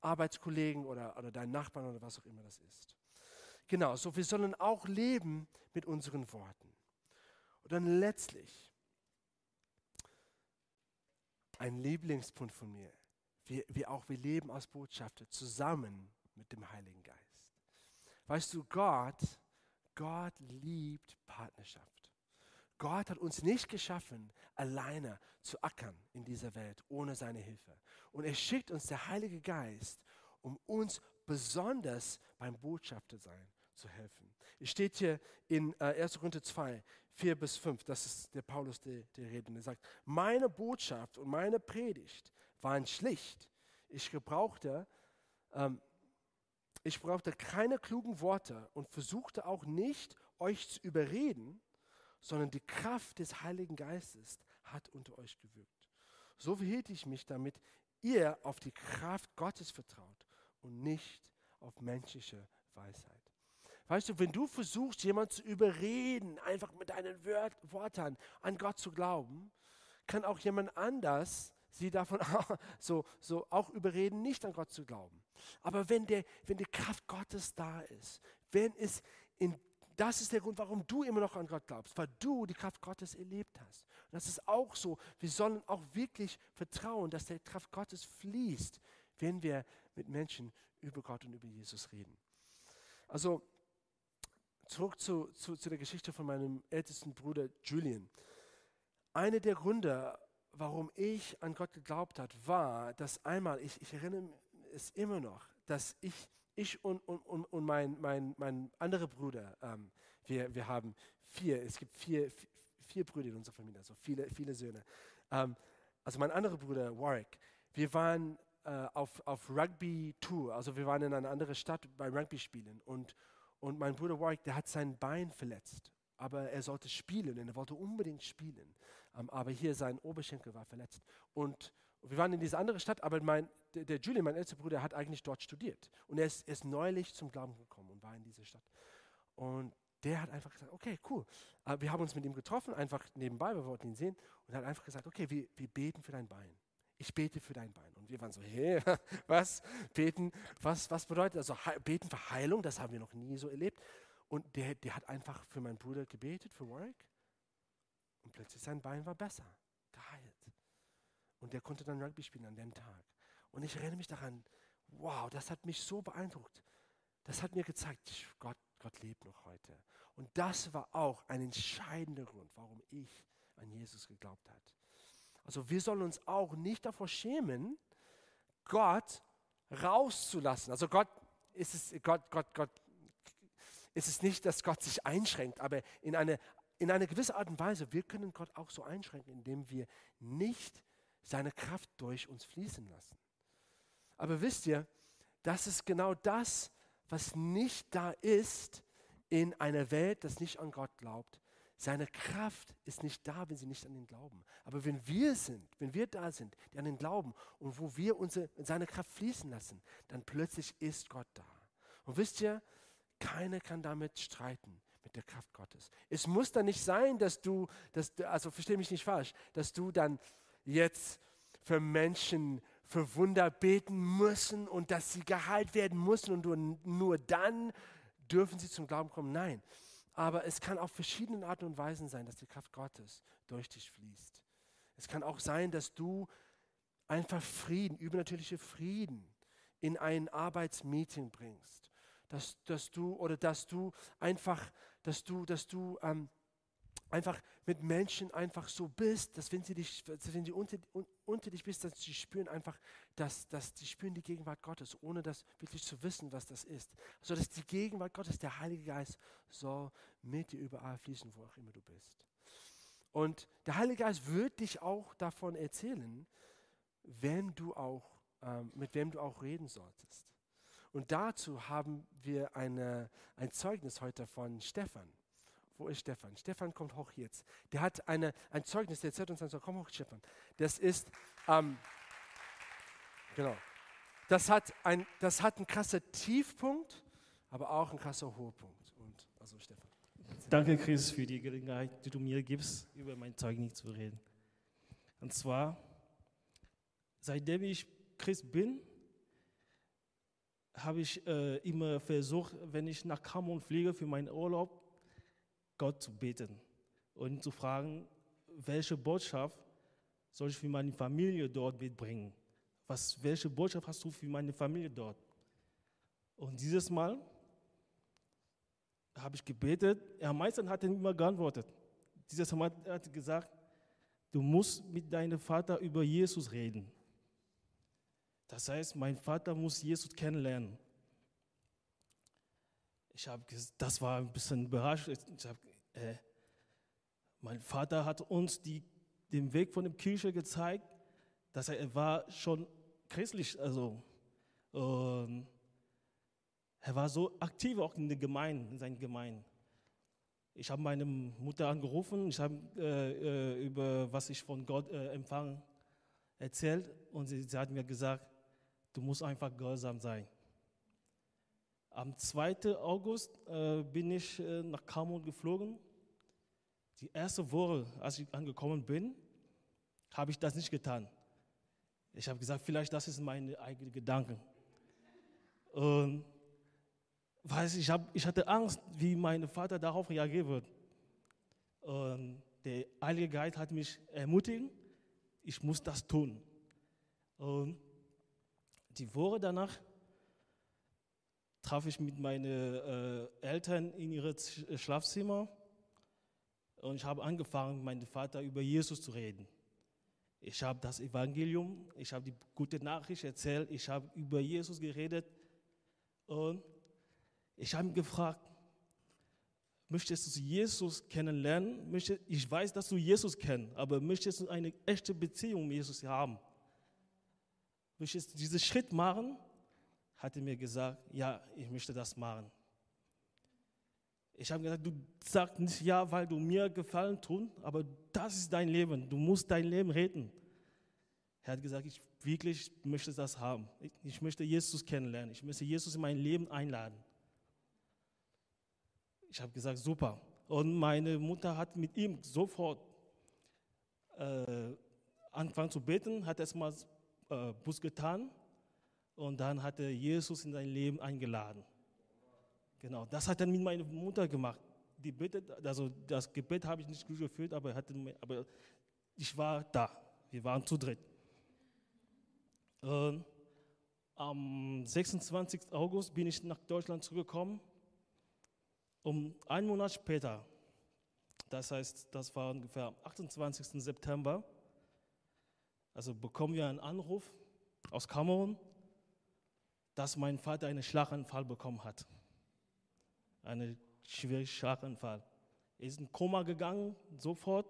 Arbeitskollegen oder, oder deinen Nachbarn oder was auch immer das ist. Genau, so wir sollen auch leben mit unseren Worten. Und dann letztlich ein Lieblingspunkt von mir. wir, wir auch, wir leben als Botschafter zusammen mit dem Heiligen Geist. Weißt du, Gott, Gott liebt Partnerschaft. Gott hat uns nicht geschaffen, alleine zu ackern in dieser Welt ohne seine Hilfe. Und er schickt uns der Heilige Geist, um uns besonders beim Botschafter sein zu helfen. Es steht hier in äh, 1. Korinther 2, 4 bis 5, das ist der Paulus, der, der redet. Er sagt, meine Botschaft und meine Predigt waren schlicht. Ich gebrauchte, ähm, ich brauchte keine klugen Worte und versuchte auch nicht, euch zu überreden, sondern die Kraft des Heiligen Geistes hat unter euch gewirkt. So verhielt ich mich, damit ihr auf die Kraft Gottes vertraut und nicht auf menschliche Weisheit. Weißt du, wenn du versuchst, jemanden zu überreden, einfach mit deinen Wört, Worten an Gott zu glauben, kann auch jemand anders sie davon auch, so, so auch überreden, nicht an Gott zu glauben. Aber wenn, der, wenn die Kraft Gottes da ist, wenn es in das ist der Grund, warum du immer noch an Gott glaubst, weil du die Kraft Gottes erlebt hast. Und das ist auch so. Wir sollen auch wirklich vertrauen, dass die Kraft Gottes fließt, wenn wir mit Menschen über Gott und über Jesus reden. Also zurück zu, zu, zu der Geschichte von meinem ältesten Bruder Julian. Einer der Gründe, warum ich an Gott geglaubt habe, war, dass einmal, ich, ich erinnere es immer noch, dass ich, ich und, und, und, und mein, mein, mein anderer Bruder, ähm, wir, wir haben vier, es gibt vier, vier Brüder in unserer Familie, also viele, viele Söhne. Ähm, also mein anderer Bruder, Warwick, wir waren äh, auf, auf Rugby-Tour, also wir waren in einer anderen Stadt bei Rugby-Spielen und, und mein Bruder Warwick, der hat sein Bein verletzt. Aber er sollte spielen und er wollte unbedingt spielen. Ähm, aber hier sein Oberschenkel war verletzt. Und wir waren in dieser anderen Stadt, aber mein, der, Julian, mein älterer Bruder, hat eigentlich dort studiert. Und er ist, er ist neulich zum Glauben gekommen und war in dieser Stadt. Und der hat einfach gesagt, okay, cool. Äh, wir haben uns mit ihm getroffen, einfach nebenbei, wir wollten ihn sehen. Und er hat einfach gesagt, okay, wir, wir beten für dein Bein ich bete für dein Bein. Und wir waren so, hey, was? Beten, was, was bedeutet das? Also beten für Heilung, das haben wir noch nie so erlebt. Und der, der hat einfach für meinen Bruder gebetet, für Warwick. Und plötzlich sein Bein war besser, geheilt. Und der konnte dann Rugby spielen an dem Tag. Und ich erinnere mich daran, wow, das hat mich so beeindruckt. Das hat mir gezeigt, Gott, Gott lebt noch heute. Und das war auch ein entscheidender Grund, warum ich an Jesus geglaubt habe. Also wir sollen uns auch nicht davor schämen, Gott rauszulassen. Also Gott ist es, Gott, Gott, Gott ist es nicht, dass Gott sich einschränkt, aber in eine, in eine gewisse Art und Weise, wir können Gott auch so einschränken, indem wir nicht seine Kraft durch uns fließen lassen. Aber wisst ihr, das ist genau das, was nicht da ist in einer Welt, das nicht an Gott glaubt, seine Kraft ist nicht da, wenn sie nicht an ihn glauben. Aber wenn wir sind, wenn wir da sind, die an ihn glauben und wo wir unsere, seine Kraft fließen lassen, dann plötzlich ist Gott da. Und wisst ihr, keiner kann damit streiten mit der Kraft Gottes. Es muss dann nicht sein, dass du, dass, also verstehe mich nicht falsch, dass du dann jetzt für Menschen für Wunder beten müssen und dass sie geheilt werden müssen und nur, nur dann dürfen sie zum Glauben kommen. Nein, aber es kann auf verschiedene Arten und Weisen sein, dass die Kraft Gottes durch dich fließt. Es kann auch sein, dass du einfach Frieden, übernatürliche Frieden in ein Arbeitsmeeting bringst. Dass, dass du oder dass du einfach, dass du, dass du ähm, einfach mit Menschen einfach so bist, dass wenn sie, dich, wenn sie unter, unter dich bist, dass sie spüren einfach, dass, dass sie spüren die Gegenwart Gottes, ohne das wirklich zu wissen, was das ist. So dass die Gegenwart Gottes, der Heilige Geist, soll mit dir überall fließen, wo auch immer du bist. Und der Heilige Geist wird dich auch davon erzählen, wenn du auch, ähm, mit wem du auch reden solltest. Und dazu haben wir eine, ein Zeugnis heute von Stefan. Wo ist Stefan? Stefan kommt hoch jetzt. Der hat eine, ein Zeugnis, der erzählt uns, also, komm hoch, Stefan. Das ist, ähm, genau, das hat, ein, das hat einen krasser Tiefpunkt, aber auch einen krasser Hochpunkt. Und, also Stefan. Danke, Chris, für die Gelegenheit, die du mir gibst, über mein Zeugnis zu reden. Und zwar, seitdem ich Christ bin, habe ich äh, immer versucht, wenn ich nach Kamerun fliege für meinen Urlaub, Gott zu beten und zu fragen, welche Botschaft soll ich für meine Familie dort mitbringen? was, welche Botschaft hast du für meine Familie dort? Und dieses Mal habe ich gebetet. Er meistens hat er immer geantwortet. Dieses Mal hat er gesagt, du musst mit deinem Vater über Jesus reden. Das heißt, mein Vater muss Jesus kennenlernen. Ich habe, das war ein bisschen überrascht. Ich habe, äh, mein Vater hat uns die, den Weg von der Kirche gezeigt, dass er, er war schon christlich, also ähm, er war so aktiv auch in der Gemeinde, in seinen Gemeinden. Ich habe meine Mutter angerufen, ich habe äh, äh, über was ich von Gott äh, empfangen erzählt und sie, sie, hat mir gesagt, du musst einfach gehorsam sein. Am 2. August äh, bin ich äh, nach Kamon geflogen. Die erste Woche, als ich angekommen bin, habe ich das nicht getan. Ich habe gesagt, vielleicht das ist meine eigene Gedanken. Und weiß ich, hab, ich hatte Angst, wie mein Vater darauf reagieren wird. Und der Heilige Geist hat mich ermutigt, ich muss das tun. Und die Woche danach traf ich mit meinen äh, Eltern in ihre Schlafzimmer und ich habe angefangen, mit meinem Vater über Jesus zu reden. Ich habe das Evangelium, ich habe die gute Nachricht erzählt, ich habe über Jesus geredet und ich habe ihn gefragt, möchtest du Jesus kennenlernen? Ich weiß, dass du Jesus kennst, aber möchtest du eine echte Beziehung mit Jesus haben? Möchtest du diesen Schritt machen? Hat er mir gesagt, ja, ich möchte das machen. Ich habe gesagt, du sagst nicht ja, weil du mir Gefallen tun, aber das ist dein Leben. Du musst dein Leben retten. Er hat gesagt, ich wirklich möchte das haben. Ich, ich möchte Jesus kennenlernen. Ich möchte Jesus in mein Leben einladen. Ich habe gesagt, super. Und meine Mutter hat mit ihm sofort äh, angefangen zu beten, hat erstmal äh, Bus getan und dann hat er Jesus in sein Leben eingeladen. Genau, das hat er mit meiner Mutter gemacht. Die Bitte, also das Gebet habe ich nicht geführt, aber, hatte, aber ich war da. Wir waren zu dritt. Und am 26. August bin ich nach Deutschland zurückgekommen um einen Monat später, das heißt, das war ungefähr am 28. September, also bekommen wir einen Anruf aus Kamerun, dass mein Vater einen Schlaganfall bekommen hat. Einen schweren Schlaganfall. Er ist in Koma gegangen, sofort.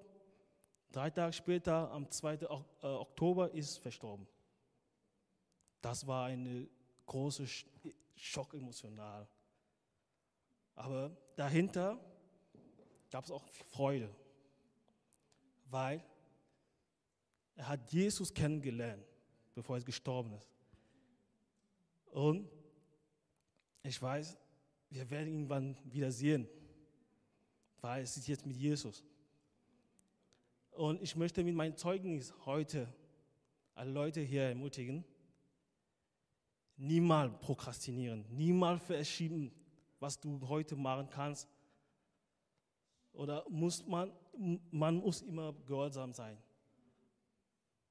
Drei Tage später, am 2. Äh, Oktober, ist verstorben. Das war eine große Schock emotional. Aber dahinter gab es auch Freude, weil er hat Jesus kennengelernt, bevor er gestorben ist. Und ich weiß, wir werden ihn irgendwann wieder sehen, weil es ist jetzt mit Jesus. Und ich möchte mit meinem Zeugnis heute alle Leute hier ermutigen, niemals prokrastinieren, niemals verschieben, was du heute machen kannst. Oder muss man, man muss immer gehorsam sein.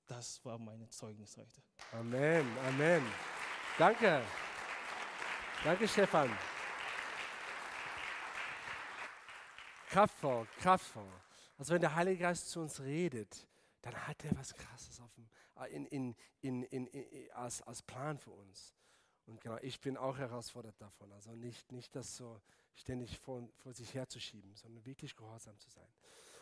Das war mein Zeugnis heute. Amen, Amen. Danke. Danke, Stefan. Kraftvoll, kraftvoll. Also wenn der Heilige Geist zu uns redet, dann hat er was Krasses auf dem, in, in, in, in, als, als Plan für uns. Und genau, ich bin auch herausfordert davon. Also nicht, nicht das so ständig vor, vor sich herzuschieben, sondern wirklich gehorsam zu sein.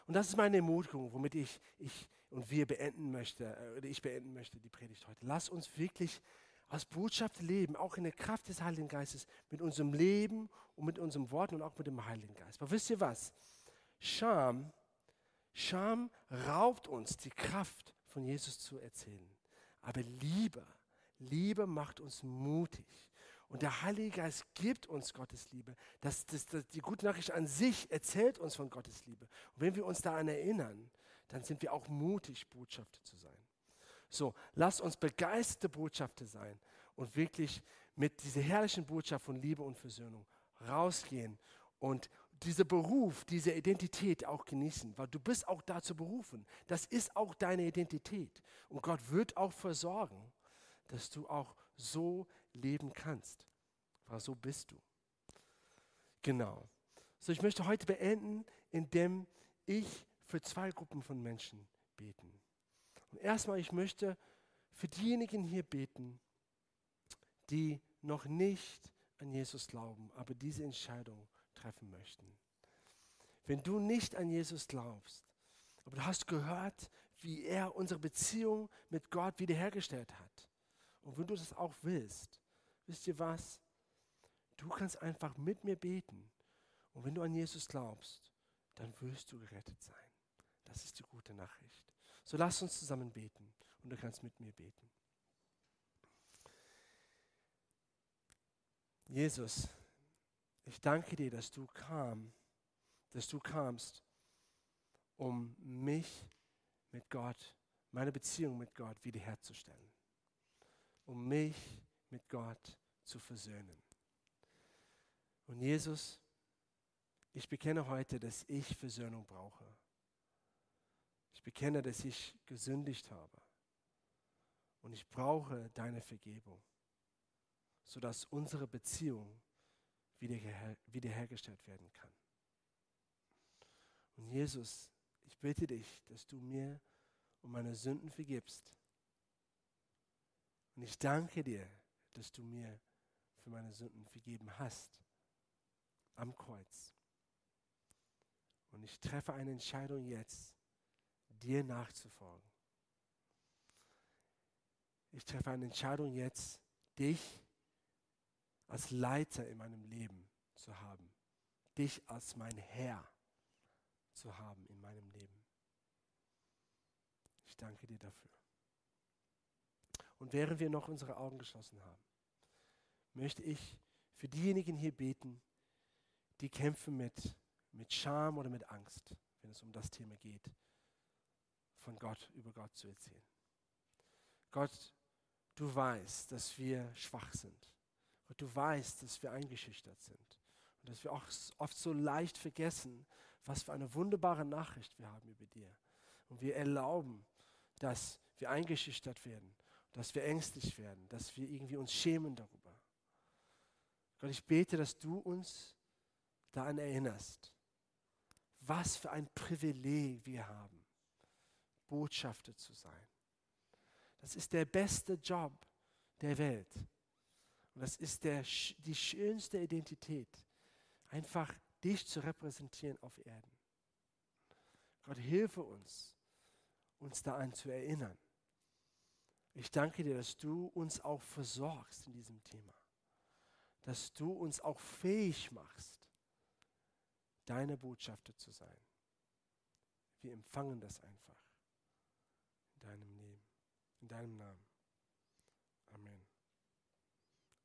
Und das ist meine Ermutigung, womit ich, ich und wir beenden möchte, äh, oder ich beenden möchte die Predigt heute. Lass uns wirklich als Botschaft leben, auch in der Kraft des Heiligen Geistes, mit unserem Leben und mit unserem Worten und auch mit dem Heiligen Geist. Aber wisst ihr was? Scham, Scham raubt uns die Kraft von Jesus zu erzählen. Aber Liebe Liebe macht uns mutig. Und der Heilige Geist gibt uns Gottes Liebe. Das, das, das, die gute Nachricht an sich erzählt uns von Gottes Liebe. Und wenn wir uns daran erinnern, dann sind wir auch mutig, Botschafter zu sein. So, lasst uns begeisterte Botschafter sein und wirklich mit dieser herrlichen Botschaft von Liebe und Versöhnung rausgehen und dieser Beruf, diese Identität auch genießen, weil du bist auch dazu berufen. Das ist auch deine Identität. Und Gott wird auch versorgen dass du auch so leben kannst. Weil so bist du. Genau. So, ich möchte heute beenden, indem ich für zwei Gruppen von Menschen beten. Und erstmal, ich möchte für diejenigen hier beten, die noch nicht an Jesus glauben, aber diese Entscheidung treffen möchten. Wenn du nicht an Jesus glaubst, aber du hast gehört, wie er unsere Beziehung mit Gott wiederhergestellt hat. Und wenn du das auch willst, wisst ihr was? Du kannst einfach mit mir beten. Und wenn du an Jesus glaubst, dann wirst du gerettet sein. Das ist die gute Nachricht. So lass uns zusammen beten und du kannst mit mir beten. Jesus, ich danke dir, dass du kam, dass du kamst, um mich mit Gott, meine Beziehung mit Gott wiederherzustellen, um mich mit Gott zu versöhnen. Und Jesus, ich bekenne heute, dass ich Versöhnung brauche. Ich bekenne, dass ich gesündigt habe. Und ich brauche deine Vergebung, sodass unsere Beziehung wiederhergestellt werden kann. Und Jesus, ich bitte dich, dass du mir um meine Sünden vergibst. Und ich danke dir, dass du mir für meine Sünden vergeben hast am Kreuz. Und ich treffe eine Entscheidung jetzt, dir nachzufolgen. Ich treffe eine Entscheidung jetzt, dich als Leiter in meinem Leben zu haben, dich als mein Herr zu haben in meinem Leben. Ich danke dir dafür. Und während wir noch unsere Augen geschlossen haben, möchte ich für diejenigen hier beten, die kämpfen mit, mit Scham oder mit Angst, wenn es um das Thema geht, von Gott über Gott zu erzählen. Gott, du weißt, dass wir schwach sind. Und du weißt, dass wir eingeschüchtert sind. Und dass wir auch oft so leicht vergessen, was für eine wunderbare Nachricht wir haben über dir. Und wir erlauben, dass wir eingeschüchtert werden, dass wir ängstlich werden, dass wir irgendwie uns schämen darüber. Gott, ich bete, dass du uns daran erinnerst, was für ein Privileg wir haben, Botschafter zu sein. Das ist der beste Job der Welt. Und das ist der, die schönste Identität, einfach dich zu repräsentieren auf Erden. Gott, hilfe uns, uns daran zu erinnern. Ich danke dir, dass du uns auch versorgst in diesem Thema. Dass du uns auch fähig machst, deine Botschafter zu sein. Wir empfangen das einfach in deinem Leben, in deinem Namen.